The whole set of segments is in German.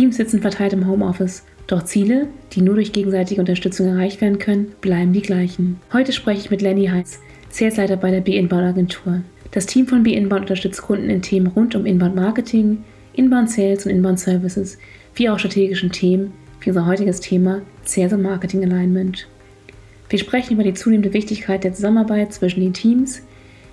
Teams sitzen verteilt im Homeoffice, doch Ziele, die nur durch gegenseitige Unterstützung erreicht werden können, bleiben die gleichen. Heute spreche ich mit Lenny Heiß, Salesleiter bei der B-Inbound Agentur. Das Team von B-Inbound unterstützt Kunden in Themen rund um Inbound Marketing, Inbound Sales und Inbound Services, wie auch strategischen Themen, wie unser heutiges Thema Sales und Marketing Alignment. Wir sprechen über die zunehmende Wichtigkeit der Zusammenarbeit zwischen den Teams,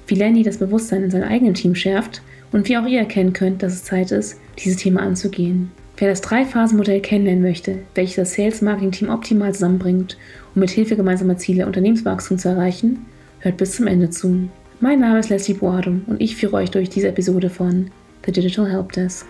wie Lenny das Bewusstsein in seinem eigenen Team schärft und wie auch ihr erkennen könnt, dass es Zeit ist, dieses Thema anzugehen. Wer das Drei-Phasen-Modell kennenlernen möchte, welches das Sales-Marketing-Team optimal zusammenbringt, um mit Hilfe gemeinsamer Ziele Unternehmenswachstum zu erreichen, hört bis zum Ende zu. Mein Name ist Leslie Boadum und ich führe euch durch diese Episode von The Digital Help Desk.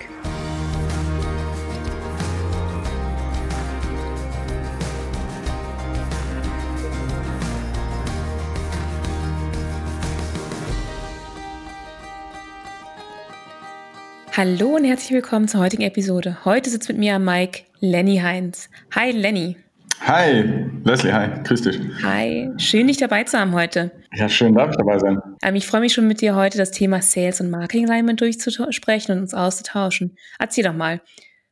Hallo und herzlich willkommen zur heutigen Episode. Heute sitzt mit mir am Mike Lenny Heinz. Hi Lenny. Hi, Leslie, hi, grüß dich. Hi, schön dich dabei zu haben heute. Ja, schön darf ich dabei sein. Ähm, ich freue mich schon mit dir heute das Thema Sales und Marketing Alignment durchzusprechen und uns auszutauschen. Erzähl doch mal,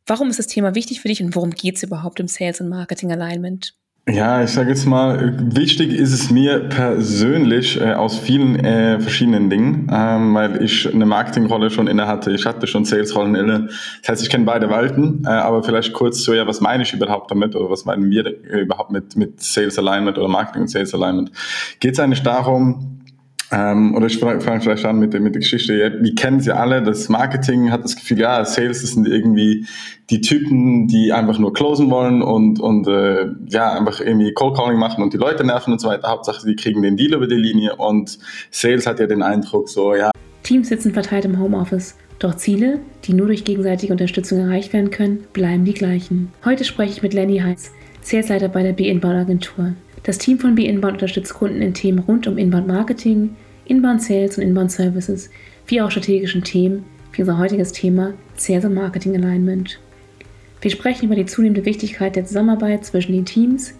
warum ist das Thema wichtig für dich und worum geht es überhaupt im Sales und Marketing Alignment? Ja, ich sage jetzt mal, wichtig ist es mir persönlich äh, aus vielen äh, verschiedenen Dingen, ähm, weil ich eine Marketingrolle schon inne hatte. Ich hatte schon Salesrollen inne. Das heißt, ich kenne beide Welten, äh, aber vielleicht kurz so, ja, was meine ich überhaupt damit oder was meinen wir äh, überhaupt mit, mit Sales Alignment oder Marketing und Sales Alignment? Geht es eigentlich darum, ähm, oder ich fange vielleicht an mit der, mit der Geschichte. Wir kennen sie alle. Das Marketing hat das Gefühl, ja, Sales sind irgendwie die Typen, die einfach nur closen wollen und, und äh, ja, einfach irgendwie Cold Calling machen und die Leute nerven und so weiter. Hauptsache, sie kriegen den Deal über die Linie und Sales hat ja den Eindruck so, ja. Teams sitzen verteilt im Homeoffice. Doch Ziele, die nur durch gegenseitige Unterstützung erreicht werden können, bleiben die gleichen. Heute spreche ich mit Lenny Heiß, Salesleiter bei der B-Inbound Agentur. Das Team von B-Inbound unterstützt Kunden in Themen rund um Inbound Marketing, Inbound Sales und Inbound Services, wie auch strategischen Themen, wie unser heutiges Thema Sales und Marketing Alignment. Wir sprechen über die zunehmende Wichtigkeit der Zusammenarbeit zwischen den Teams,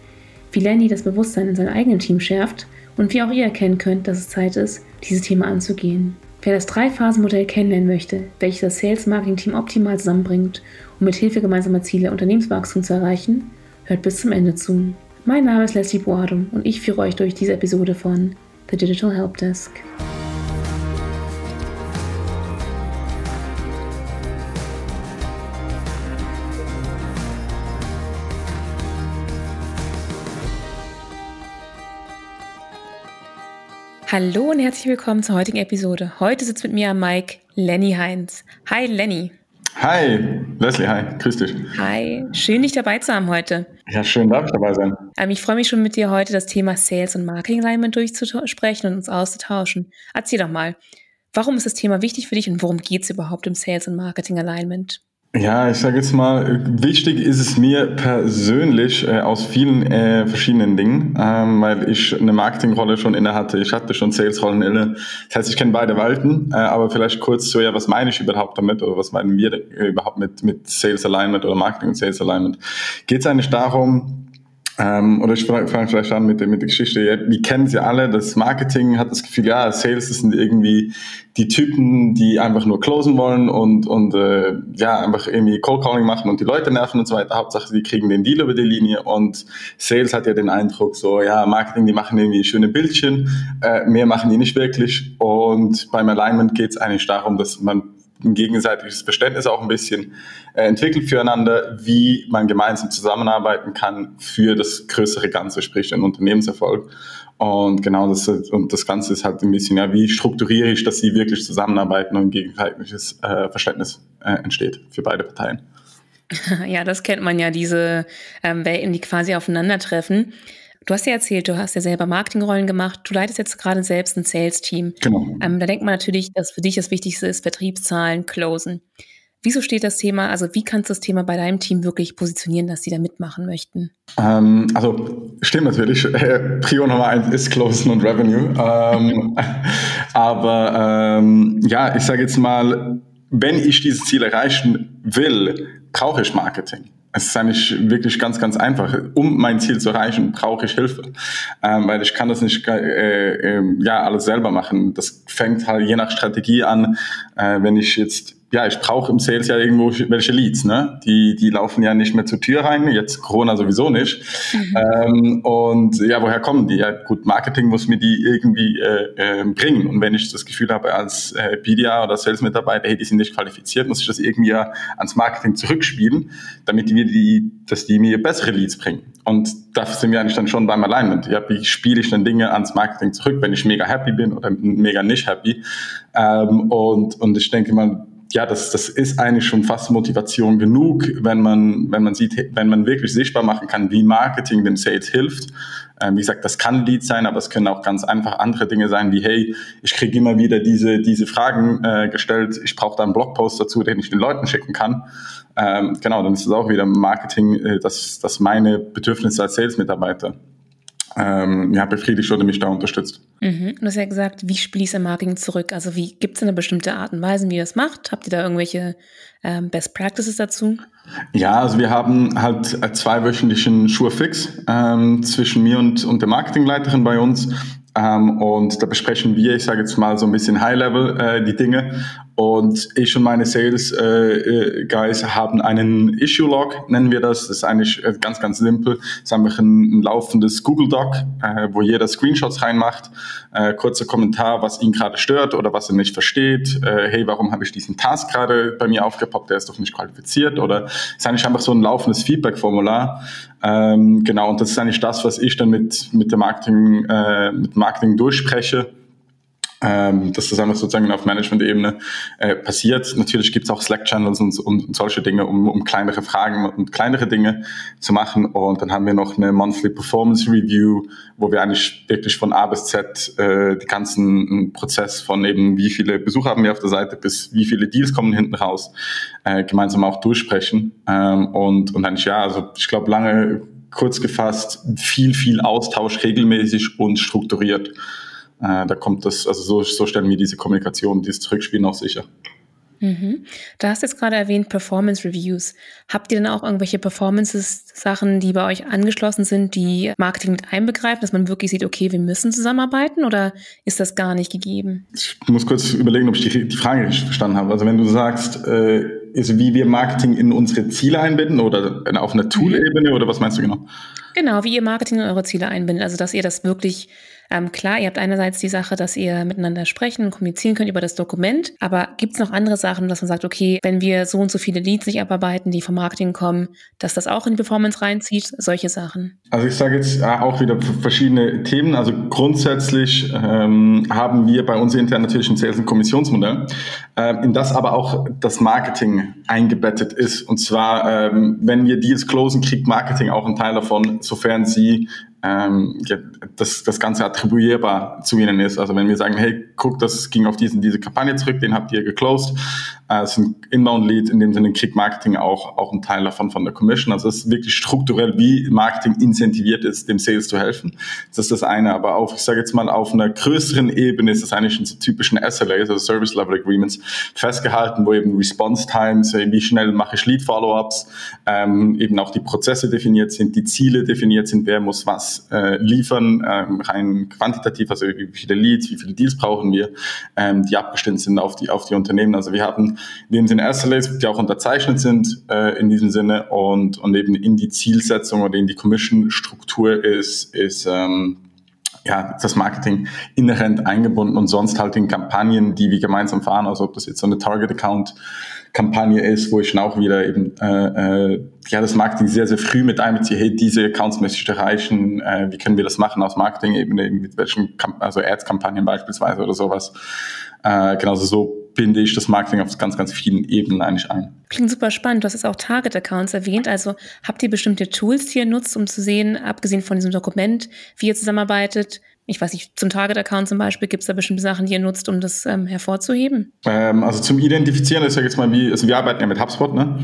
wie Lenny das Bewusstsein in seinem eigenen Team schärft und wie auch ihr erkennen könnt, dass es Zeit ist, dieses Thema anzugehen. Wer das Drei-Phasen-Modell kennenlernen möchte, welches das Sales-Marketing-Team optimal zusammenbringt, um mit Hilfe gemeinsamer Ziele Unternehmenswachstum zu erreichen, hört bis zum Ende zu. Mein Name ist Leslie Boadum und ich führe euch durch diese Episode von The Digital Help Desk. Hallo und herzlich willkommen zur heutigen Episode. Heute sitzt mit mir am Mike Lenny Heinz. Hi Lenny. Hi, Leslie, hi, grüß dich. Hi, schön dich dabei zu haben heute. Ja, schön darf ich dabei sein. Ähm, ich freue mich schon mit dir heute das Thema Sales und Marketing Alignment durchzusprechen und uns auszutauschen. Erzähl doch mal, warum ist das Thema wichtig für dich und worum geht es überhaupt im Sales und Marketing Alignment? Ja, ich sage jetzt mal, wichtig ist es mir persönlich äh, aus vielen äh, verschiedenen Dingen, ähm, weil ich eine Marketingrolle schon inne hatte. Ich hatte schon Salesrollen inne. Das heißt, ich kenne beide Welten, äh, aber vielleicht kurz so, ja, was meine ich überhaupt damit oder was meinen wir äh, überhaupt mit, mit Sales Alignment oder Marketing und Sales Alignment? Geht es eigentlich darum, ähm, oder ich fange vielleicht an mit der, mit der Geschichte. Wir kennen sie alle. Das Marketing hat das Gefühl, ja, Sales das sind irgendwie die Typen, die einfach nur closen wollen und, und äh, ja, einfach irgendwie Cold Calling machen und die Leute nerven und so weiter. Hauptsache, sie kriegen den Deal über die Linie und Sales hat ja den Eindruck, so, ja, Marketing, die machen irgendwie schöne Bildchen, äh, mehr machen die nicht wirklich. Und beim Alignment geht es eigentlich darum, dass man ein gegenseitiges Verständnis auch ein bisschen äh, entwickelt füreinander, wie man gemeinsam zusammenarbeiten kann für das größere Ganze, sprich den Unternehmenserfolg. Und genau das, und das Ganze ist halt ein bisschen, ja, wie strukturiere ich, dass sie wirklich zusammenarbeiten und ein gegenseitiges äh, Verständnis äh, entsteht für beide Parteien. Ja, das kennt man ja, diese ähm, Welten, die quasi aufeinandertreffen. Du hast ja erzählt, du hast ja selber Marketingrollen gemacht. Du leitest jetzt gerade selbst ein Sales-Team. Genau. Ähm, da denkt man natürlich, dass für dich das Wichtigste ist, Vertriebszahlen, Closen. Wieso steht das Thema, also wie kannst du das Thema bei deinem Team wirklich positionieren, dass sie da mitmachen möchten? Ähm, also stimmt natürlich, äh, Prio Nummer eins ist Closen und Revenue. Ähm, aber ähm, ja, ich sage jetzt mal, wenn ich dieses Ziel erreichen will, brauche ich Marketing. Es ist eigentlich wirklich ganz, ganz einfach. Um mein Ziel zu erreichen, brauche ich Hilfe, ähm, weil ich kann das nicht äh, äh, ja alles selber machen. Das fängt halt je nach Strategie an. Äh, wenn ich jetzt ja, ich brauche im Sales ja irgendwo welche Leads, ne? Die, die laufen ja nicht mehr zur Tür rein, jetzt Corona sowieso nicht. Mhm. Ähm, und ja, woher kommen die? Ja, gut, Marketing muss mir die irgendwie äh, äh, bringen. Und wenn ich das Gefühl habe, als äh, BDA oder Sales-Mitarbeiter, hey, die sind nicht qualifiziert, muss ich das irgendwie ja ans Marketing zurückspielen, damit die, die, dass die mir bessere Leads bringen. Und da sind wir eigentlich dann schon beim Alignment. Ja, wie spiele ich dann Dinge ans Marketing zurück, wenn ich mega happy bin oder mega nicht happy? Ähm, und, und ich denke mal, ja, das, das ist eigentlich schon fast Motivation genug, wenn man, wenn man sieht, wenn man wirklich sichtbar machen kann, wie Marketing dem Sales hilft. Ähm, wie gesagt, das kann Lead sein, aber es können auch ganz einfach andere Dinge sein, wie hey, ich kriege immer wieder diese, diese Fragen äh, gestellt, ich brauche da einen Blogpost dazu, den ich den Leuten schicken kann. Ähm, genau, dann ist es auch wieder Marketing, äh, das, das meine Bedürfnisse als Sales-Mitarbeiter ähm, ja, befriedigt oder mich da unterstützt. Mhm. Du hast ja gesagt, wie spiele ich Marketing zurück? Also wie gibt es eine bestimmte Art und Weise, wie ihr das macht? Habt ihr da irgendwelche ähm, Best Practices dazu? Ja, also wir haben halt zwei wöchentlichen Schurfix ähm, zwischen mir und, und der Marketingleiterin bei uns. Ähm, und da besprechen wir, ich sage jetzt mal so ein bisschen High-Level äh, die Dinge und ich und meine Sales äh, äh, Guys haben einen Issue Log, nennen wir das. Das ist eigentlich äh, ganz, ganz simpel. Das ist einfach ein, ein laufendes Google Doc, äh, wo jeder Screenshots reinmacht. Äh, kurzer Kommentar, was ihn gerade stört oder was er nicht versteht. Äh, hey, warum habe ich diesen Task gerade bei mir aufgepoppt? Der ist doch nicht qualifiziert. Oder ist eigentlich einfach so ein laufendes Feedback-Formular. Ähm, genau, und das ist eigentlich das, was ich dann mit, mit der Marketing, äh, mit Marketing durchspreche ähm, dass das einfach sozusagen auf Management-Ebene äh, passiert. Natürlich gibt es auch Slack-Channels und, und, und, solche Dinge, um, um kleinere Fragen und kleinere Dinge zu machen. Und dann haben wir noch eine Monthly Performance Review, wo wir eigentlich wirklich von A bis Z äh, die ganzen Prozess von eben, wie viele Besucher haben wir auf der Seite, bis wie viele Deals kommen hinten raus, äh, gemeinsam auch durchsprechen. Ähm, und, und eigentlich, ja, also ich glaube, lange kurz gefasst, viel, viel Austausch regelmäßig und strukturiert. Äh, da kommt das, also so, so stellen wir diese Kommunikation, dieses Zurückspielen auch sicher. Mhm. Du hast jetzt gerade erwähnt Performance Reviews. Habt ihr denn auch irgendwelche Performance-Sachen, die bei euch angeschlossen sind, die Marketing mit einbegreifen, dass man wirklich sieht, okay, wir müssen zusammenarbeiten oder ist das gar nicht gegeben? Ich muss kurz überlegen, ob ich die, die Frage richtig verstanden habe. Also wenn du sagst, äh, ist, wie wir Marketing in unsere Ziele einbinden oder auf einer Tool-Ebene oder was meinst du genau? Genau, wie ihr Marketing in eure Ziele einbindet. Also dass ihr das wirklich ähm, klar, ihr habt einerseits die Sache, dass ihr miteinander sprechen und kommunizieren könnt über das Dokument, aber gibt es noch andere Sachen, dass man sagt, okay, wenn wir so und so viele Leads nicht abarbeiten, die vom Marketing kommen, dass das auch in die Performance reinzieht, solche Sachen? Also ich sage jetzt äh, auch wieder verschiedene Themen. Also grundsätzlich ähm, haben wir bei uns intern natürlich ein Sales- und Kommissionsmodell, äh, in das aber auch das Marketing eingebettet ist. Und zwar, ähm, wenn wir Deals closen, kriegt Marketing auch einen Teil davon, sofern sie ähm, das, das Ganze attribuierbar zu ihnen ist. Also wenn wir sagen, hey, guck, das ging auf diesen, diese Kampagne zurück, den habt ihr geclosed, äh, ist ein Inbound-Lead, in dem Sinne kriegt Marketing auch, auch einen Teil davon von der Commission. Also es ist wirklich strukturell, wie Marketing incentiviert ist, dem Sales zu helfen. Das ist das eine. Aber auf, ich sage jetzt mal, auf einer größeren Ebene ist es eigentlich in so typischen SLAs, also Service Level Agreements, festgehalten, wo eben Response Times, wie schnell mache ich Lead-Follow-ups, ähm, eben auch die Prozesse definiert sind, die Ziele definiert sind, wer muss was äh, liefern, ähm, rein quantitativ, also wie viele Leads, wie viele Deals brauchen wir, ähm, die abgestimmt sind auf die, auf die Unternehmen. Also wir haben in dem Sinne SLAs, die auch unterzeichnet sind äh, in diesem Sinne und, und eben in die Zielsetzung oder in die Commission-Struktur ist, ist ähm, ja, das Marketing inhärent eingebunden und sonst halt in Kampagnen, die wir gemeinsam fahren, also ob das jetzt so eine Target-Account Kampagne ist, wo ich dann auch wieder eben äh, äh, ja das Marketing sehr, sehr früh mit einbeziehe, hey, diese Accounts möchte ich erreichen, äh, wie können wir das machen aus Marketing-Ebene, mit welchen, also Ads-Kampagnen beispielsweise oder sowas. Äh, genauso so binde ich das Marketing auf ganz, ganz vielen Ebenen eigentlich ein. Klingt super spannend. Du hast jetzt auch Target-Accounts erwähnt. Also habt ihr bestimmte Tools, die ihr nutzt, um zu sehen, abgesehen von diesem Dokument, wie ihr zusammenarbeitet? Ich weiß nicht, zum Target-Account zum Beispiel, gibt es da bestimmte Sachen, die ihr nutzt, um das ähm, hervorzuheben? Ähm, also zum Identifizieren ist ja jetzt mal wie, also wir arbeiten ja mit HubSpot, ne?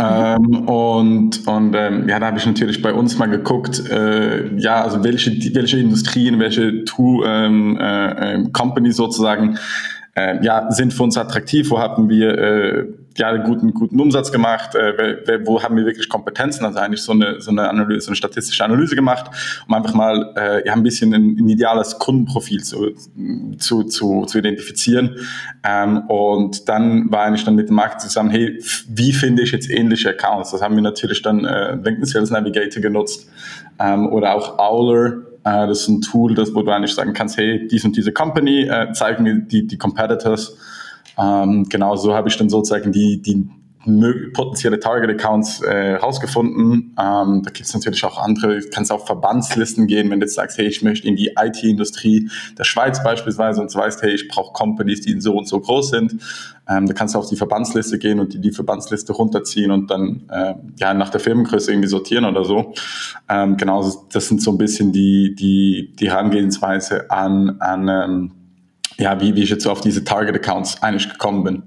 Ähm, und und ähm, ja, da habe ich natürlich bei uns mal geguckt, äh, ja, also welche, welche Industrien, welche Two ähm, äh, ähm, sozusagen äh, ja, sind für uns attraktiv, wo haben wir äh, ja, guten, guten Umsatz gemacht, äh, wo haben wir wirklich Kompetenzen, also eigentlich so eine, so eine Analyse, eine statistische Analyse gemacht, um einfach mal äh, ja, ein bisschen ein, ein ideales Kundenprofil zu, zu, zu, zu identifizieren. Ähm, und dann war eigentlich dann mit dem Markt zusammen, hey, wie finde ich jetzt ähnliche Accounts? Das haben wir natürlich dann äh, LinkedIn Sales Navigator genutzt ähm, oder auch Owler, äh, das ist ein Tool, das, wo du eigentlich sagen kannst, hey, dies und diese Company, äh, zeigen mir die, die Competitors. Ähm, genau so habe ich dann sozusagen die, die potenzielle Target-Accounts äh, rausgefunden. Ähm, da gibt es natürlich auch andere, du kannst auf Verbandslisten gehen, wenn du jetzt sagst, hey, ich möchte in die IT-Industrie der Schweiz beispielsweise und du weißt, hey, ich brauche Companies, die so und so groß sind. Ähm, da kannst du auf die Verbandsliste gehen und die, die Verbandsliste runterziehen und dann äh, ja nach der Firmengröße irgendwie sortieren oder so. Ähm, genau, das sind so ein bisschen die, die, die Herangehensweise an, an ähm, ja, wie, wie ich jetzt so auf diese Target-Accounts eigentlich gekommen bin.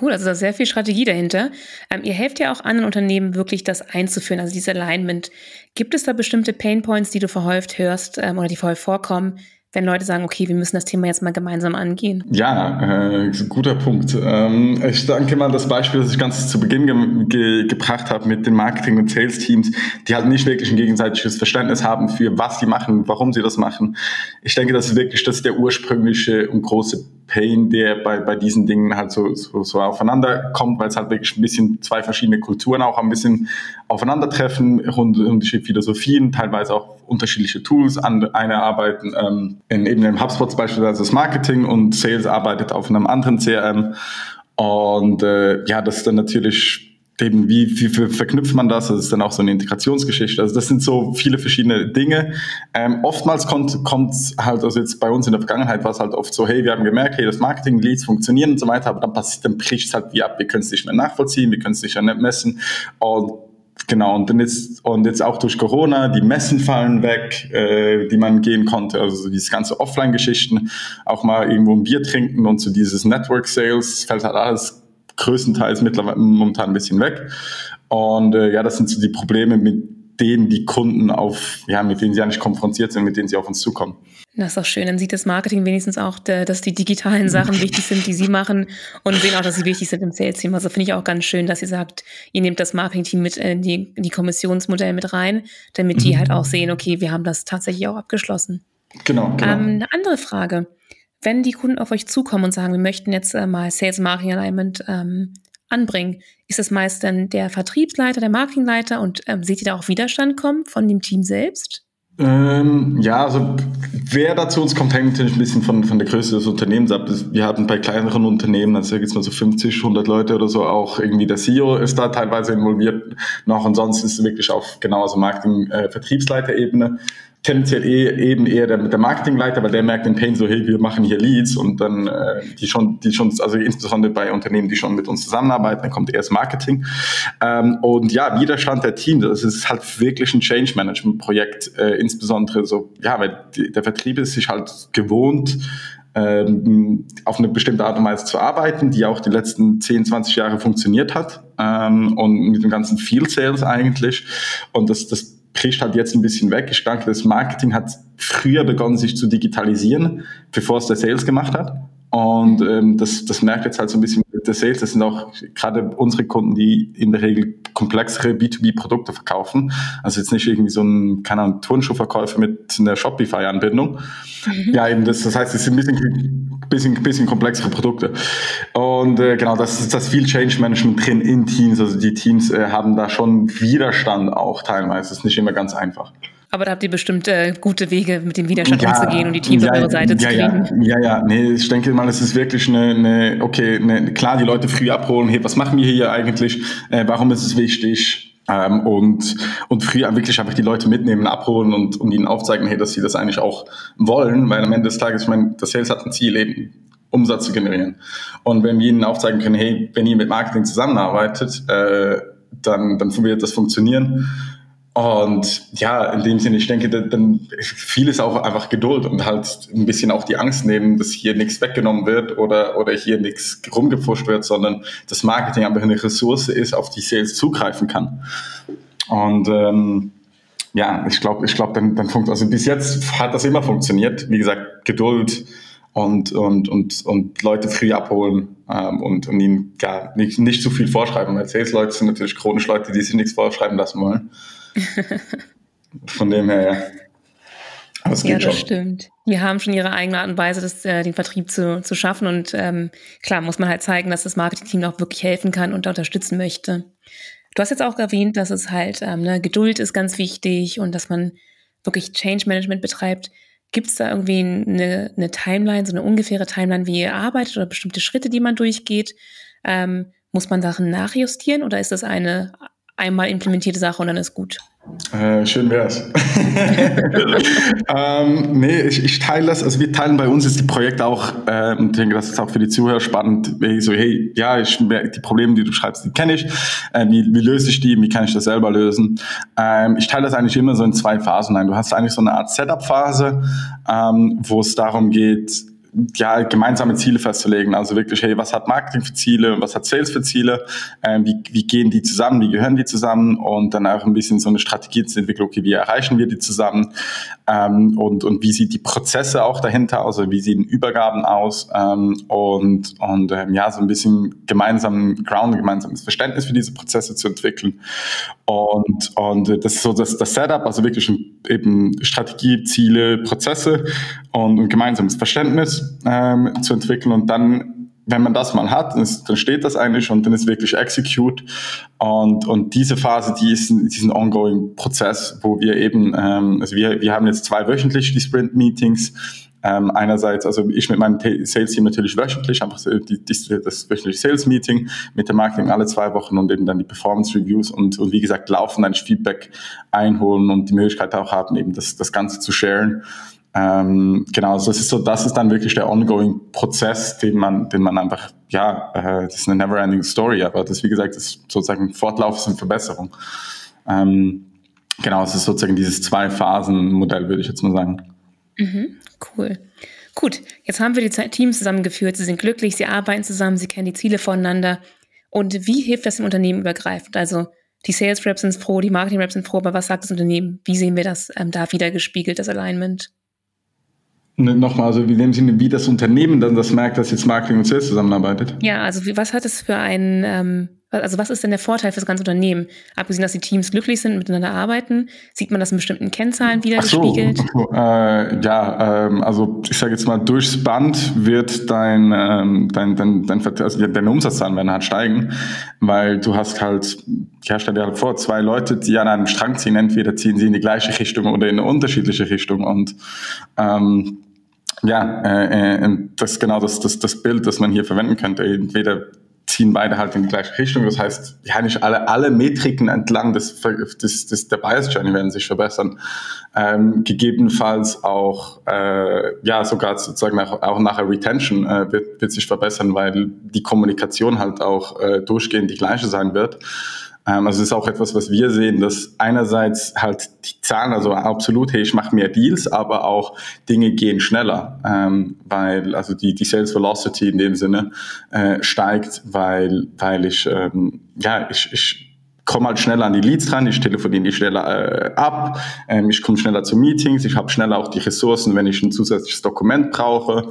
Cool, also da ist sehr viel Strategie dahinter. Ähm, ihr helft ja auch anderen Unternehmen wirklich das einzuführen, also dieses Alignment. Gibt es da bestimmte Painpoints, die du verhäuft hörst ähm, oder die verhäuft vorkommen, wenn Leute sagen, okay, wir müssen das Thema jetzt mal gemeinsam angehen? Ja, äh, guter Punkt. Ähm, ich danke mal das Beispiel, das ich ganz zu Beginn ge ge gebracht habe mit den Marketing- und Sales-Teams, die halt nicht wirklich ein gegenseitiges Verständnis haben für was sie machen, warum sie das machen. Ich denke, das ist wirklich das ist der ursprüngliche und große Pain, der bei, bei diesen Dingen halt so, so, so aufeinander kommt, weil es halt wirklich ein bisschen zwei verschiedene Kulturen auch ein bisschen aufeinandertreffen, rund unterschiedliche Philosophien, teilweise auch unterschiedliche Tools. Eine arbeiten ähm, in eben im HubSpot beispielsweise das Marketing und Sales arbeitet auf einem anderen CRM. Und äh, ja, das ist dann natürlich eben, wie, wie, wie verknüpft man das? Das ist dann auch so eine Integrationsgeschichte. Also das sind so viele verschiedene Dinge. Ähm, oftmals kommt kommt halt, also jetzt bei uns in der Vergangenheit war es halt oft so, hey, wir haben gemerkt, hey, das Marketing-Leads funktionieren und so weiter, aber dann passiert, dann bricht es halt wie ab. Wir können es nicht mehr nachvollziehen, wir können es nicht mehr messen. Und Genau, und dann jetzt, und jetzt auch durch Corona, die Messen fallen weg, äh, die man gehen konnte, also diese ganze Offline-Geschichten, auch mal irgendwo ein Bier trinken und so dieses Network-Sales, fällt halt alles größtenteils mittlerweile momentan ein bisschen weg. Und äh, ja, das sind so die Probleme, mit denen die Kunden auf, ja, mit denen sie eigentlich konfrontiert sind, mit denen sie auf uns zukommen. Das ist auch schön. Dann sieht das Marketing wenigstens auch, dass die digitalen Sachen wichtig sind, die sie machen und sehen auch, dass sie wichtig sind im Sales-Team. Also finde ich auch ganz schön, dass ihr sagt, ihr nehmt das Marketing-Team mit in die, in die Kommissionsmodell mit rein, damit die mhm. halt auch sehen, okay, wir haben das tatsächlich auch abgeschlossen. Genau, genau. Ähm, eine andere Frage. Wenn die Kunden auf euch zukommen und sagen, wir möchten jetzt äh, mal Sales Marketing Alignment ähm, anbringen, ist es meist dann der Vertriebsleiter, der Marketingleiter und ähm, seht ihr da auch Widerstand kommen von dem Team selbst? Ähm, ja, also wer da zu uns kommt, hängt natürlich ein bisschen von, von der Größe des Unternehmens ab. Wir hatten bei kleineren Unternehmen, also jetzt mal so 50, 100 Leute oder so, auch irgendwie der CEO ist da teilweise involviert noch und sonst ist es wirklich auf genauso Marketing-Vertriebsleiterebene. Äh, tendenziell eh, eben eher der, der Marketingleiter, weil der merkt den Pain so, hey, wir machen hier Leads und dann äh, die schon, die schon, also insbesondere bei Unternehmen, die schon mit uns zusammenarbeiten, dann kommt erst Marketing. Ähm, und ja, Widerstand der Teams, das ist halt wirklich ein Change Management Projekt, äh, insbesondere so, ja, weil die, der Vertrieb ist sich halt gewohnt, ähm, auf eine bestimmte Art und Weise zu arbeiten, die auch die letzten 10, 20 Jahre funktioniert hat ähm, und mit dem ganzen Field Sales eigentlich. Und das, das kriegt halt jetzt ein bisschen weg. Ich denke, das Marketing hat früher begonnen, sich zu digitalisieren, bevor es der Sales gemacht hat. Und ähm, das, das merkt jetzt halt so ein bisschen der Sales. Das sind auch gerade unsere Kunden, die in der Regel komplexere B2B-Produkte verkaufen. Also jetzt nicht irgendwie so ein, keine Ahnung, Turnschuhverkäufer mit einer Shopify-Anbindung. Mhm. Ja, eben das, das heißt, es sind ein bisschen, bisschen, bisschen komplexere Produkte. Und äh, genau, das ist das viel Change Management drin in Teams. Also die Teams äh, haben da schon Widerstand auch teilweise. Das ist nicht immer ganz einfach. Aber da habt ihr bestimmt äh, gute Wege, mit dem Widerstand ja, umzugehen und die Teams ja, auf eure Seite ja, zu kriegen. Ja, ja, ja, nee, ich denke mal, es ist wirklich eine, eine okay, eine, klar, die Leute früh abholen, hey, was machen wir hier eigentlich, äh, warum ist es wichtig? Ähm, und, und früh wirklich einfach die Leute mitnehmen, abholen und, und ihnen aufzeigen, hey, dass sie das eigentlich auch wollen, weil am Ende des Tages, ich meine, das Sales hat ein Ziel, eben Umsatz zu generieren. Und wenn wir ihnen aufzeigen können, hey, wenn ihr mit Marketing zusammenarbeitet, äh, dann, dann wird das funktionieren. Und ja, in dem Sinne, ich denke, dann viel ist auch einfach Geduld und halt ein bisschen auch die Angst nehmen, dass hier nichts weggenommen wird oder, oder hier nichts rumgepusht wird, sondern das Marketing einfach eine Ressource ist, auf die Sales zugreifen kann. Und ähm, ja, ich glaube, ich glaube, dann, dann funktioniert, also bis jetzt hat das immer funktioniert. Wie gesagt, Geduld und, und, und, und Leute früh abholen ähm, und, und ihnen gar nicht, nicht zu viel vorschreiben. Weil Sales-Leute sind natürlich chronisch Leute, die sich nichts vorschreiben lassen wollen. Von dem her, ja. Aber es geht ja, das schon. stimmt. Die haben schon ihre eigene Art und Weise, das, äh, den Vertrieb zu, zu schaffen. Und ähm, klar muss man halt zeigen, dass das Marketing-Team auch wirklich helfen kann und unterstützen möchte. Du hast jetzt auch erwähnt, dass es halt ähm, ne, Geduld ist ganz wichtig und dass man wirklich Change Management betreibt. Gibt es da irgendwie eine, eine Timeline, so eine ungefähre Timeline, wie ihr arbeitet oder bestimmte Schritte, die man durchgeht? Ähm, muss man Sachen nachjustieren oder ist das eine einmal implementierte Sache und dann ist gut? Äh, schön wär's. ähm, nee, ich, ich teile das, also wir teilen bei uns ist die Projekte auch, äh, und ich denke, das ist auch für die Zuhörer spannend, ich so, hey, ja, ich, die Probleme, die du schreibst, die kenne ich, äh, wie, wie löse ich die, wie kann ich das selber lösen? Ähm, ich teile das eigentlich immer so in zwei Phasen ein. Du hast eigentlich so eine Art Setup-Phase, ähm, wo es darum geht, ja, gemeinsame Ziele festzulegen. Also wirklich, hey, was hat Marketing für Ziele, was hat Sales für Ziele, ähm, wie, wie gehen die zusammen, wie gehören die zusammen? Und dann auch ein bisschen so eine Strategie zu entwickeln, okay, wie erreichen wir die zusammen? Ähm, und, und wie sieht die Prozesse auch dahinter aus, also wie sehen Übergaben aus? Ähm, und, und ähm, ja, so ein bisschen gemeinsamen Ground, gemeinsames Verständnis für diese Prozesse zu entwickeln. Und, und das ist so das, das Setup, also wirklich eben Strategie, Ziele, Prozesse und ein gemeinsames Verständnis ähm, zu entwickeln und dann wenn man das mal hat, dann steht das eigentlich und dann ist wirklich Execute. Und, und diese Phase, die ist diesen ongoing Prozess, wo wir eben, ähm, also wir, wir haben jetzt zwei wöchentlich die Sprint-Meetings. Ähm, einerseits, also ich mit meinem Sales-Team natürlich wöchentlich, einfach die, die, das wöchentliche Sales-Meeting mit dem Marketing alle zwei Wochen und eben dann die Performance-Reviews und, und wie gesagt, laufen dann Feedback einholen und die Möglichkeit auch haben, eben das, das Ganze zu sharen. Ähm, genau, also das ist so, das ist dann wirklich der ongoing Prozess, den man, den man einfach, ja, äh, das ist eine never-ending Story, aber das, wie gesagt, ist sozusagen Fortlauf ist Verbesserung. Ähm, genau, es ist sozusagen dieses Zwei-Phasen-Modell, würde ich jetzt mal sagen. Mhm, cool. Gut, jetzt haben wir die Teams zusammengeführt. Sie sind glücklich, sie arbeiten zusammen, sie kennen die Ziele voneinander. Und wie hilft das im Unternehmen übergreifend? Also die Sales Reps sind froh, die Marketing Reps sind froh, aber was sagt das Unternehmen? Wie sehen wir das ähm, da wieder gespiegelt, das Alignment? Ne, nochmal, also in dem Sinne, wie das Unternehmen dann das merkt, dass jetzt Marketing und Sales zusammenarbeitet? Ja, also wie, was hat es für ein, ähm, also was ist denn der Vorteil für das ganze Unternehmen? Abgesehen, dass die Teams glücklich sind, miteinander arbeiten, sieht man das in bestimmten Kennzahlen wieder so, gespiegelt? Äh, ja, ähm, also ich sage jetzt mal, durchs Band wird dein, ähm, dein, dein, dein, also deine Umsatzzahlen werden halt steigen, weil du hast halt, ja, stell dir halt vor, zwei Leute, die an einem Strang ziehen, entweder ziehen sie in die gleiche Richtung oder in eine unterschiedliche Richtung und ähm, ja, äh, äh das ist genau das, das, das Bild, das man hier verwenden könnte. Entweder ziehen beide halt in die gleiche Richtung. Das heißt, ja, nicht alle, alle Metriken entlang des, des, des der Bias Journey werden sich verbessern. Ähm, gegebenenfalls auch, äh, ja, sogar sozusagen auch, auch nachher Retention äh, wird, wird sich verbessern, weil die Kommunikation halt auch äh, durchgehend die gleiche sein wird. Ähm, also es ist auch etwas, was wir sehen, dass einerseits halt die Zahlen, also absolut, hey, ich mache mehr Deals, aber auch Dinge gehen schneller, ähm, weil also die, die Sales Velocity in dem Sinne äh, steigt, weil, weil ich, ähm, ja, ich, ich komme halt schneller an die Leads ran, ich telefoniere die schneller äh, ab, ähm, ich komme schneller zu Meetings, ich habe schneller auch die Ressourcen, wenn ich ein zusätzliches Dokument brauche.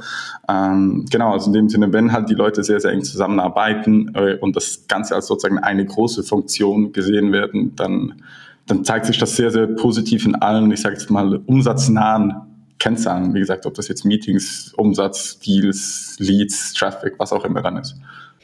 Ähm, genau, also in dem Sinne, wenn halt die Leute sehr, sehr eng zusammenarbeiten äh, und das Ganze als sozusagen eine große Funktion gesehen werden, dann, dann zeigt sich das sehr, sehr positiv in allen, ich sage jetzt mal, umsatznahen Kennzahlen. Wie gesagt, ob das jetzt Meetings, Umsatz, Deals, Leads, Traffic, was auch immer dann ist.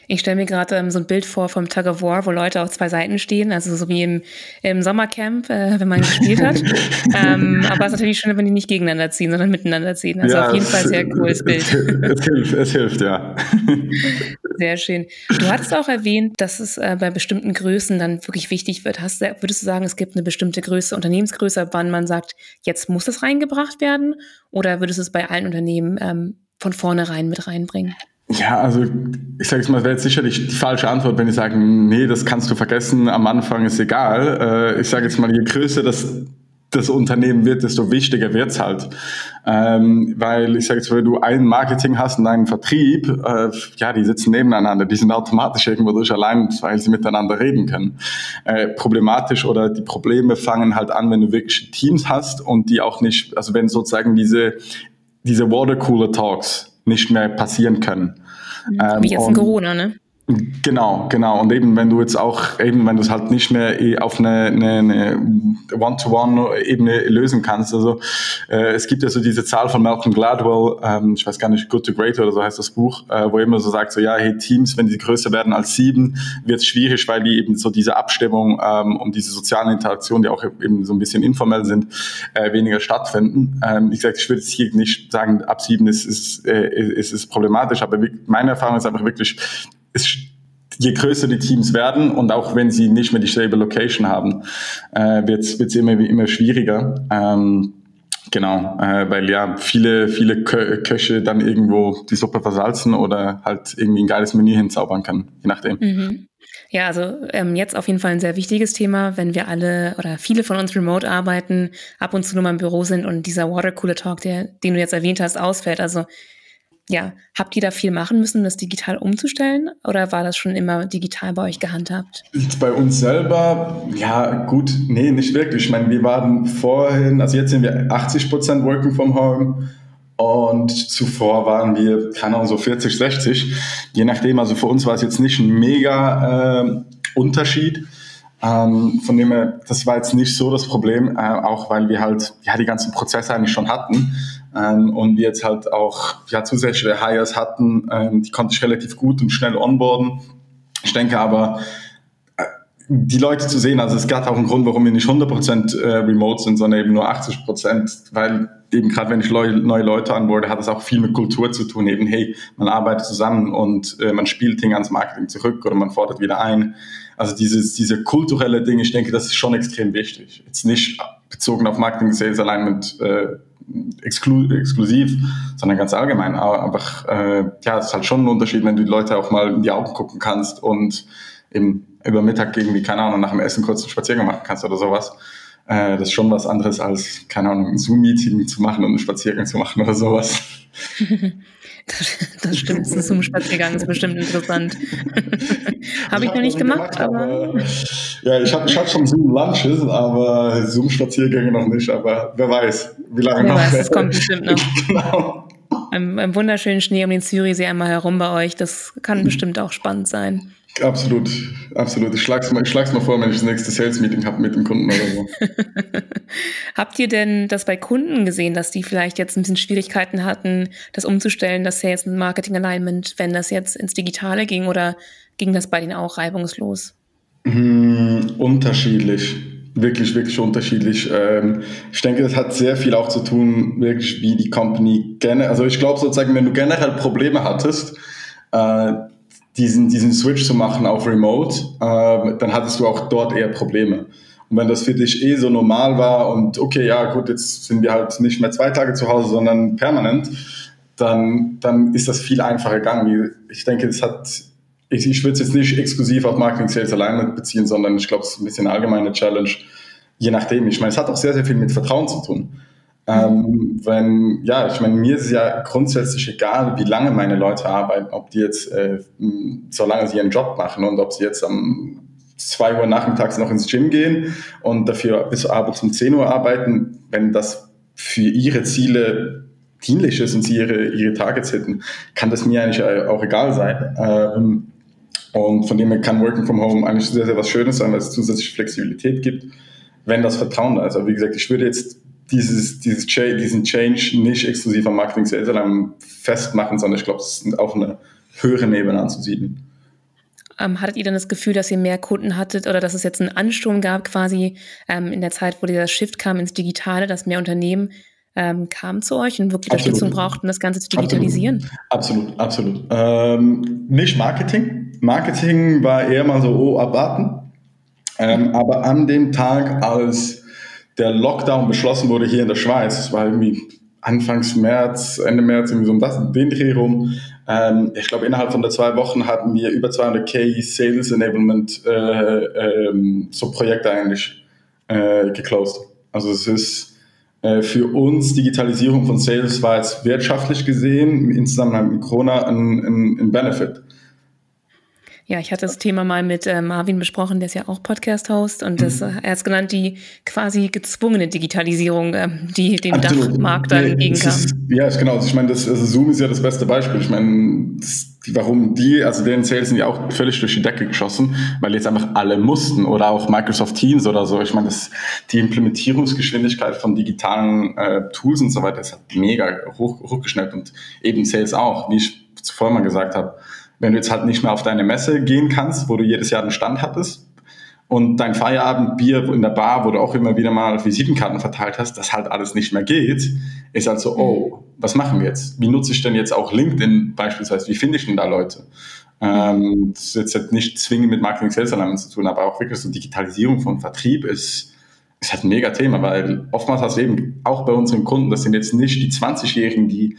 Ich stelle mir gerade ähm, so ein Bild vor vom Tug of War, wo Leute auf zwei Seiten stehen, also so wie im, im Sommercamp, äh, wenn man gespielt hat. ähm, aber es ist natürlich schön, wenn die nicht gegeneinander ziehen, sondern miteinander ziehen. Also ja, auf jeden Fall sehr cooles Bild. Es, hilft, es hilft, ja. Sehr schön. Du hattest auch erwähnt, dass es äh, bei bestimmten Größen dann wirklich wichtig wird. Hast, würdest du sagen, es gibt eine bestimmte Größe, Unternehmensgröße, wann man sagt, jetzt muss es reingebracht werden? Oder würdest du es bei allen Unternehmen ähm, von vornherein mit reinbringen? Ja, also ich sage es mal, wäre jetzt sicherlich die falsche Antwort, wenn ich sage, nee, das kannst du vergessen, am Anfang ist egal. Äh, ich sage jetzt mal, je größer das, das Unternehmen wird, desto wichtiger wird's halt. Ähm, weil ich sage jetzt, wenn du ein Marketing hast und einen Vertrieb, äh, ja, die sitzen nebeneinander, die sind automatisch irgendwo durch allein, weil sie miteinander reden können. Äh, problematisch oder die Probleme fangen halt an, wenn du wirklich Teams hast und die auch nicht, also wenn sozusagen diese, diese Watercooler Talks, nicht mehr passieren können. Wie ähm, jetzt in Corona, ne? Genau, genau. Und eben, wenn du jetzt auch, eben, wenn du es halt nicht mehr eh auf eine, eine, eine One-to-One-Ebene lösen kannst. Also äh, es gibt ja so diese Zahl von Malcolm Gladwell, ähm, ich weiß gar nicht, Good to Great oder so heißt das Buch, äh, wo er immer so sagt, so ja, hey, Teams, wenn die größer werden als sieben, wird es schwierig, weil die eben so diese Abstimmung ähm, und diese sozialen Interaktionen, die auch eben so ein bisschen informell sind, äh, weniger stattfinden. Ähm, wie gesagt, ich würde jetzt hier nicht sagen, ab sieben ist, ist, äh, ist, ist problematisch, aber meine Erfahrung ist einfach wirklich, es, je größer die Teams werden und auch wenn sie nicht mehr die stable Location haben, äh, wird es immer, immer schwieriger. Ähm, Genau, äh, weil ja viele, viele Kö Köche dann irgendwo die Suppe versalzen oder halt irgendwie ein geiles Menü hinzaubern können, je nachdem. Mhm. Ja, also ähm, jetzt auf jeden Fall ein sehr wichtiges Thema, wenn wir alle oder viele von uns remote arbeiten, ab und zu nur mal im Büro sind und dieser Watercooler Talk, der, den du jetzt erwähnt hast, ausfällt. Also ja, habt ihr da viel machen müssen, das digital umzustellen? Oder war das schon immer digital bei euch gehandhabt? Bei uns selber, ja, gut, nee, nicht wirklich. Ich meine, wir waren vorhin, also jetzt sind wir 80 Prozent Working from Home. Und zuvor waren wir, keine Ahnung, so 40, 60. Je nachdem, also für uns war es jetzt nicht ein mega äh, Unterschied. Ähm, von dem her, das war jetzt nicht so das Problem, äh, auch weil wir halt ja die ganzen Prozesse eigentlich schon hatten ähm, und wir jetzt halt auch ja zusätzliche Hires hatten, ähm, die konnte ich relativ gut und schnell onboarden. Ich denke aber, äh, die Leute zu sehen, also es gab auch einen Grund, warum wir nicht 100% äh, remote sind, sondern eben nur 80%, weil eben gerade wenn ich neue Leute anborde, hat es auch viel mit Kultur zu tun. Eben, hey, man arbeitet zusammen und äh, man spielt Dinge ans Marketing zurück oder man fordert wieder ein. Also dieses, diese kulturelle Dinge, ich denke, das ist schon extrem wichtig. Jetzt nicht bezogen auf Marketing Sales Alignment exklu exklusiv, sondern ganz allgemein. Aber einfach, äh, ja, es ist halt schon ein Unterschied, wenn du die Leute auch mal in die Augen gucken kannst und eben über Mittag irgendwie, keine Ahnung, nach dem Essen kurz einen Spaziergang machen kannst oder sowas. Äh, das ist schon was anderes als, keine Ahnung, ein Zoom-Meeting zu machen und einen Spaziergang zu machen oder sowas. Das, stimmt, ein Zoom-Spaziergang ist bestimmt interessant. habe ich noch nicht gemacht, gemacht aber. aber. Ja, ich habe ich hab schon Zoom-Lunches, aber Zoom-Spaziergänge noch nicht. Aber wer weiß, wie lange wer noch. Weiß, das kommt bestimmt noch. genau. Im, Im wunderschönen Schnee um den Zürichsee einmal herum bei euch, das kann bestimmt auch spannend sein. Absolut, absolut. Ich schlage es mal, schlag's mal vor, wenn ich das nächste Sales-Meeting habe mit dem Kunden oder so. Habt ihr denn das bei Kunden gesehen, dass die vielleicht jetzt ein bisschen Schwierigkeiten hatten, das umzustellen, das Sales- und Marketing-Alignment, wenn das jetzt ins Digitale ging oder ging das bei denen auch reibungslos? Hm, unterschiedlich. Wirklich, wirklich unterschiedlich. Ähm, ich denke, das hat sehr viel auch zu tun, wirklich wie die Company generell, also ich glaube sozusagen, wenn du generell Probleme hattest, äh, diesen, diesen Switch zu machen auf Remote, äh, dann hattest du auch dort eher Probleme. Und wenn das für dich eh so normal war und okay, ja gut, jetzt sind wir halt nicht mehr zwei Tage zu Hause, sondern permanent, dann, dann ist das viel einfacher gegangen. Ich denke, es hat, ich, ich würde es jetzt nicht exklusiv auf Marketing Sales alleine beziehen, sondern ich glaube, es ist ein bisschen eine allgemeine Challenge. Je nachdem. Ich meine, es hat auch sehr, sehr viel mit Vertrauen zu tun. Ähm, wenn, ja, ich meine, mir ist ja grundsätzlich egal, wie lange meine Leute arbeiten, ob die jetzt, äh, solange sie ihren Job machen und ob sie jetzt am 2 Uhr nachmittags noch ins Gym gehen und dafür bis abends um 10 Uhr arbeiten, wenn das für ihre Ziele dienlich ist und sie ihre, ihre Targets hitten, kann das mir eigentlich auch egal sein. Ähm, und von dem her kann Working from Home eigentlich sehr, sehr was Schönes sein, weil es zusätzliche Flexibilität gibt, wenn das Vertrauen da ist. Aber wie gesagt, ich würde jetzt dieses, dieses diesen Change nicht exklusiv am Marketing Sales allein festmachen, sondern ich glaube, es ist auf einer höheren Ebene anzusiedeln. Ähm, hattet ihr dann das Gefühl, dass ihr mehr Kunden hattet oder dass es jetzt einen Ansturm gab, quasi ähm, in der Zeit, wo dieser Shift kam ins Digitale, dass mehr Unternehmen ähm, kamen zu euch und wirklich Unterstützung brauchten, das Ganze zu digitalisieren? Absolut, absolut. absolut. Ähm, nicht Marketing. Marketing war eher mal so, oh, abwarten. Ähm, aber an dem Tag, als der Lockdown beschlossen wurde hier in der Schweiz, das war irgendwie Anfangs März, Ende März, irgendwie so um das, den Dreh rum. Ähm, ich glaube, innerhalb von der zwei Wochen hatten wir über 200k Sales Enablement äh, ähm, so Projekte eigentlich äh, geclosed. Also es ist äh, für uns Digitalisierung von Sales war jetzt wirtschaftlich gesehen im Zusammenhang mit Corona ein, ein, ein Benefit. Ja, ich hatte das Thema mal mit äh, Marvin besprochen, der ist ja auch Podcast-Host und das, mhm. er hat es genannt, die quasi gezwungene Digitalisierung, äh, die dem Absolut. Dachmarkt dann nee, entgegenkam. Ist, ja, genau. Ich meine, das, also Zoom ist ja das beste Beispiel. Ich meine, das, warum die, also deren Sales sind ja auch völlig durch die Decke geschossen, weil jetzt einfach alle mussten oder auch Microsoft Teams oder so. Ich meine, das, die Implementierungsgeschwindigkeit von digitalen äh, Tools und so weiter ist halt mega hoch, hochgeschnellt und eben Sales auch, wie ich zuvor mal gesagt habe wenn du jetzt halt nicht mehr auf deine Messe gehen kannst, wo du jedes Jahr einen Stand hattest und dein Feierabendbier in der Bar, wo du auch immer wieder mal Visitenkarten verteilt hast, das halt alles nicht mehr geht, ist halt so, oh, was machen wir jetzt? Wie nutze ich denn jetzt auch LinkedIn beispielsweise? Wie finde ich denn da Leute? Ähm, das ist jetzt halt nicht zwingend mit Marketing Sales Alignment zu tun, aber auch wirklich so Digitalisierung von Vertrieb ist, ist halt ein mega Thema, weil oftmals hast du eben auch bei unseren Kunden, das sind jetzt nicht die 20-Jährigen, die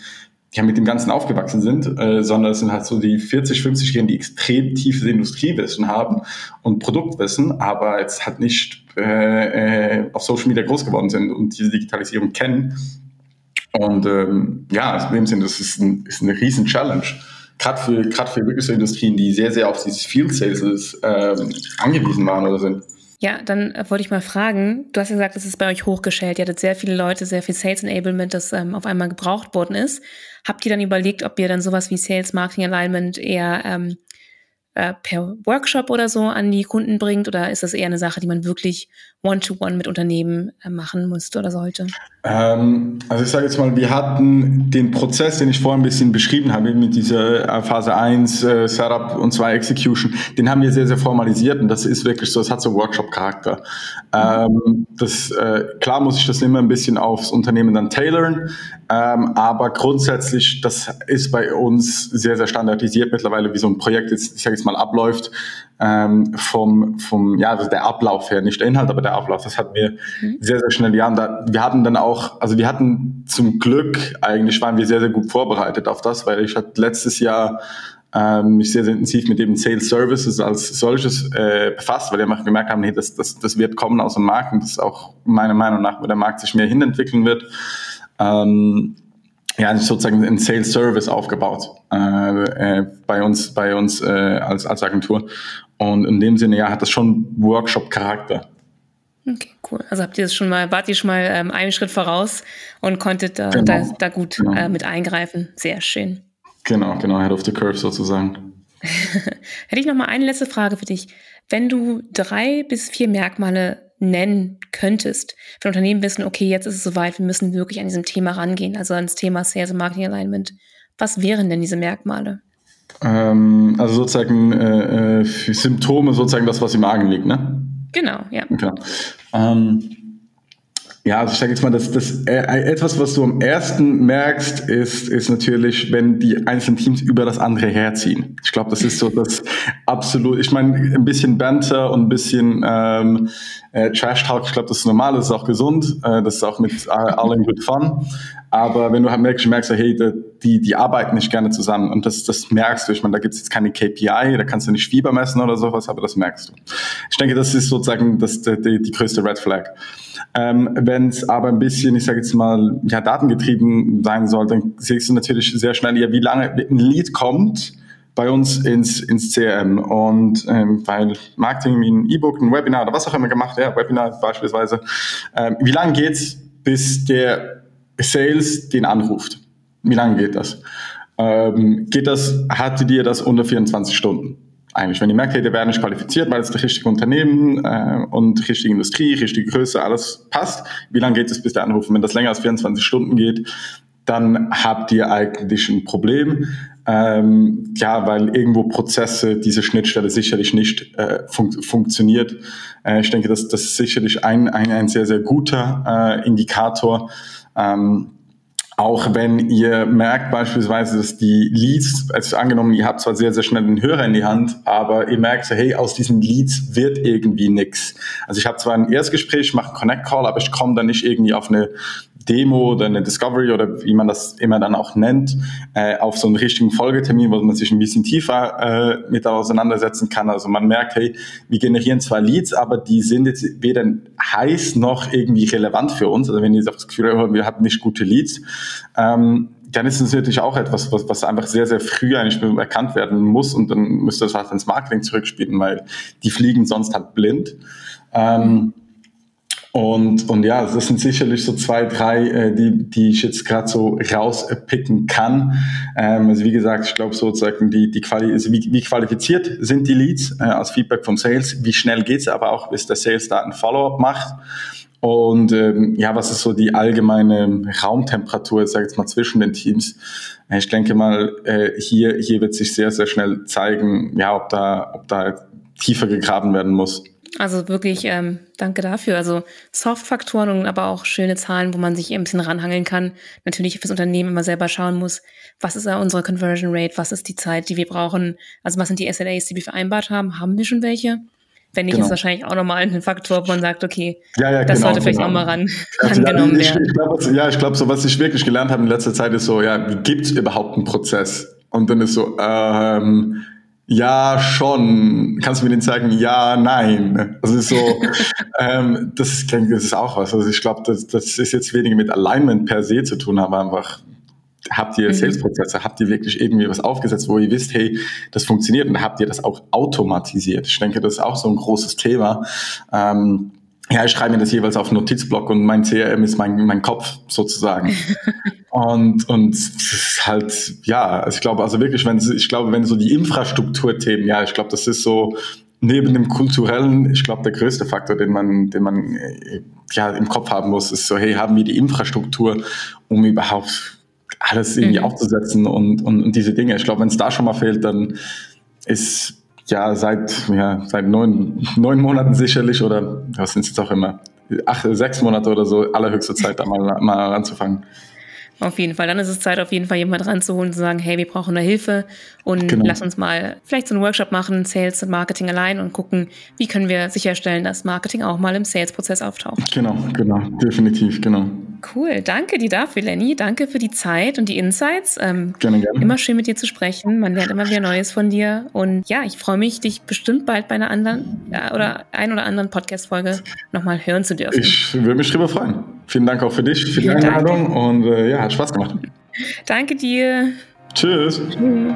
ja mit dem Ganzen aufgewachsen sind, äh, sondern es sind halt so die 40, 50-Jährigen, die extrem tiefes Industriewissen haben und Produktwissen, aber jetzt halt nicht äh, äh, auf Social Media groß geworden sind und diese Digitalisierung kennen. Und ähm, ja, in dem Sinne, das ist, ein, ist eine riesen Challenge. Gerade für, gerade für wirklich so Industrien, die sehr, sehr auf dieses Field Sales ähm, angewiesen waren oder sind. Ja, dann äh, wollte ich mal fragen, du hast ja gesagt, es ist bei euch hochgestellt. Ihr hattet sehr viele Leute, sehr viel Sales Enablement, das ähm, auf einmal gebraucht worden ist. Habt ihr dann überlegt, ob ihr dann sowas wie Sales Marketing Alignment eher ähm, äh, per Workshop oder so an die Kunden bringt? Oder ist das eher eine Sache, die man wirklich One-to-One -one mit Unternehmen äh, machen musste oder sollte? Ähm, also ich sage jetzt mal, wir hatten den Prozess, den ich vorhin ein bisschen beschrieben habe, mit dieser äh, Phase 1 äh, Setup und 2 Execution, den haben wir sehr, sehr formalisiert und das ist wirklich so, es hat so Workshop-Charakter. Ähm, das, äh, klar muss ich das immer ein bisschen aufs Unternehmen dann tailern, ähm, aber grundsätzlich, das ist bei uns sehr, sehr standardisiert mittlerweile, wie so ein Projekt jetzt, ich sage jetzt mal, abläuft ähm, vom, vom, ja, also der Ablauf her, nicht der Inhalt, aber der Ablauf. Das hatten wir mhm. sehr, sehr schnell. Da, wir hatten dann auch, also wir hatten zum Glück, eigentlich waren wir sehr, sehr gut vorbereitet auf das, weil ich hatte letztes Jahr ähm, mich sehr, sehr intensiv mit dem Sales Services als solches äh, befasst, weil wir einfach gemerkt haben, nee, das, das, das wird kommen aus dem Markt und das ist auch meiner Meinung nach, wo der Markt sich mehr hinentwickeln wird. Ähm, ja, sozusagen ein Sales Service aufgebaut äh, äh, bei uns, bei uns äh, als, als Agentur. Und in dem Sinne, ja, hat das schon Workshop-Charakter. Okay, cool. Also habt ihr das schon mal, wart ihr schon mal ähm, einen Schritt voraus und konntet äh, genau. da, da, gut genau. äh, mit eingreifen. Sehr schön. Genau, genau, Head of the Curve sozusagen. Hätte ich noch mal eine letzte Frage für dich. Wenn du drei bis vier Merkmale nennen könntest, wenn Unternehmen wissen, okay, jetzt ist es soweit, wir müssen wirklich an diesem Thema rangehen, also ans Thema Sales und Marketing Alignment, was wären denn diese Merkmale? Ähm, also sozusagen äh, äh Symptome, sozusagen das, was im Magen liegt, ne? Genau, ja. Okay. Ähm, ja, also ich sage jetzt mal, dass das äh, etwas, was du am ersten merkst, ist, ist natürlich, wenn die einzelnen Teams über das andere herziehen. Ich glaube, das ist so das absolut. Ich meine, ein bisschen Banter und ein bisschen ähm, äh, Trash Talk. Ich glaube, das ist normal, das ist auch gesund, äh, das ist auch mit äh, allen good fun. Aber wenn du halt merkst, merkst hey, die, die arbeiten nicht gerne zusammen und das, das merkst du. Ich meine, da gibt es jetzt keine KPI, da kannst du nicht Fieber messen oder sowas, aber das merkst du. Ich denke, das ist sozusagen das, die, die größte Red Flag. Ähm, Wenn es aber ein bisschen, ich sage jetzt mal, ja, datengetrieben sein soll, dann siehst du natürlich sehr schnell, ja, wie lange ein Lead kommt bei uns ins, ins CRM. Und ähm, weil Marketing wie ein E-Book, ein Webinar oder was auch immer gemacht, ja, Webinar beispielsweise, ähm, wie lange geht's, bis der Sales den anruft? Wie lange geht das? Ähm, geht das, hatte dir das unter 24 Stunden? Eigentlich, wenn ihr merkt, hey, der wäre nicht qualifiziert, weil es das richtige Unternehmen äh, und richtige Industrie, richtige Größe, alles passt, wie lange geht es, bis der anruft? wenn das länger als 24 Stunden geht, dann habt ihr eigentlich ein Problem. Ähm, ja, weil irgendwo Prozesse, diese Schnittstelle sicherlich nicht äh, fun funktioniert. Äh, ich denke, das, das ist sicherlich ein, ein, ein sehr, sehr guter äh, Indikator. Ähm, auch wenn ihr merkt beispielsweise, dass die Leads, also angenommen, ihr habt zwar sehr, sehr schnell den Hörer in die Hand, aber ihr merkt so, hey, aus diesen Leads wird irgendwie nix. Also ich habe zwar ein Erstgespräch, mache einen Connect Call, aber ich komme dann nicht irgendwie auf eine Demo oder eine Discovery oder wie man das immer dann auch nennt, äh, auf so einen richtigen Folgetermin, wo man sich ein bisschen tiefer äh, mit auseinandersetzen kann. Also man merkt, hey, wir generieren zwar Leads, aber die sind jetzt weder heiß noch irgendwie relevant für uns. Also wenn ihr das Gefühl habt, wir haben nicht gute Leads, ähm, dann ist es natürlich auch etwas, was, was einfach sehr, sehr früh eigentlich erkannt werden muss und dann müsste das halt ins Marketing zurückspielen, weil die fliegen sonst halt blind. Ähm, und, und ja, das sind sicherlich so zwei, drei, äh, die, die ich jetzt gerade so rauspicken kann. Ähm, also wie gesagt, ich glaube sozusagen, die, die Quali also wie, wie qualifiziert sind die Leads äh, als Feedback vom Sales, wie schnell geht's aber auch, bis der Sales da ein Follow-up macht. Und ähm, ja, was ist so die allgemeine Raumtemperatur, ich jetzt mal, zwischen den Teams? Äh, ich denke mal, äh, hier, hier wird sich sehr, sehr schnell zeigen, ja, ob da, ob da tiefer gegraben werden muss. Also wirklich, ähm, danke dafür. Also Soft-Faktoren und aber auch schöne Zahlen, wo man sich ein bisschen ranhangeln kann. Natürlich fürs Unternehmen immer selber schauen muss, was ist da unsere Conversion Rate, was ist die Zeit, die wir brauchen, also was sind die SLAs, die wir vereinbart haben, haben wir schon welche? Wenn nicht, genau. ist wahrscheinlich auch nochmal ein Faktor, wo man sagt, okay, ja, ja, das genau, sollte vielleicht genau. auch mal ran, also, rangenommen ich, werden. Ich glaub, ja, ich glaube, so was ich wirklich gelernt habe in letzter Zeit ist so, ja, gibt es überhaupt einen Prozess? Und dann ist so, ähm, ja, schon. Kannst du mir den zeigen? Ja, nein. Also so, ähm, das, ist, das ist auch was. Also ich glaube, das, das ist jetzt weniger mit Alignment per se zu tun, aber einfach habt ihr mhm. Sales-Prozesse, habt ihr wirklich irgendwie was aufgesetzt, wo ihr wisst, hey, das funktioniert und habt ihr das auch automatisiert? Ich denke, das ist auch so ein großes Thema. Ähm, ja, ich schreibe mir das jeweils auf Notizblock und mein CRM ist mein, mein Kopf sozusagen. und, und halt, ja, also ich glaube, also wirklich, wenn, ich glaube, wenn so die Infrastrukturthemen, ja, ich glaube, das ist so, neben dem kulturellen, ich glaube, der größte Faktor, den man, den man äh, ja im Kopf haben muss, ist so, hey, haben wir die Infrastruktur, um überhaupt alles irgendwie mhm. aufzusetzen und, und, und diese Dinge. Ich glaube, wenn es da schon mal fehlt, dann ist ja seit, ja, seit neun, neun Monaten sicherlich oder was sind es jetzt auch immer, acht, sechs Monate oder so, allerhöchste Zeit, da mal, mal anzufangen. Auf jeden Fall. Dann ist es Zeit, auf jeden Fall jemand ranzuholen und zu sagen, hey, wir brauchen eine Hilfe und genau. lass uns mal vielleicht so einen Workshop machen, Sales und Marketing allein und gucken, wie können wir sicherstellen, dass Marketing auch mal im Sales-Prozess auftaucht. Genau, genau, definitiv, genau. Cool, danke dir dafür, Lenny. Danke für die Zeit und die Insights. Ähm, gerne, gerne. Immer schön mit dir zu sprechen. Man lernt immer wieder Neues von dir. Und ja, ich freue mich, dich bestimmt bald bei einer anderen ja, oder ein oder anderen Podcast-Folge nochmal hören zu dürfen. Ich würde mich drüber freuen. Vielen Dank auch für dich, für die Einladung und äh, ja, hat Spaß gemacht. Danke dir. Tschüss. Tschüss.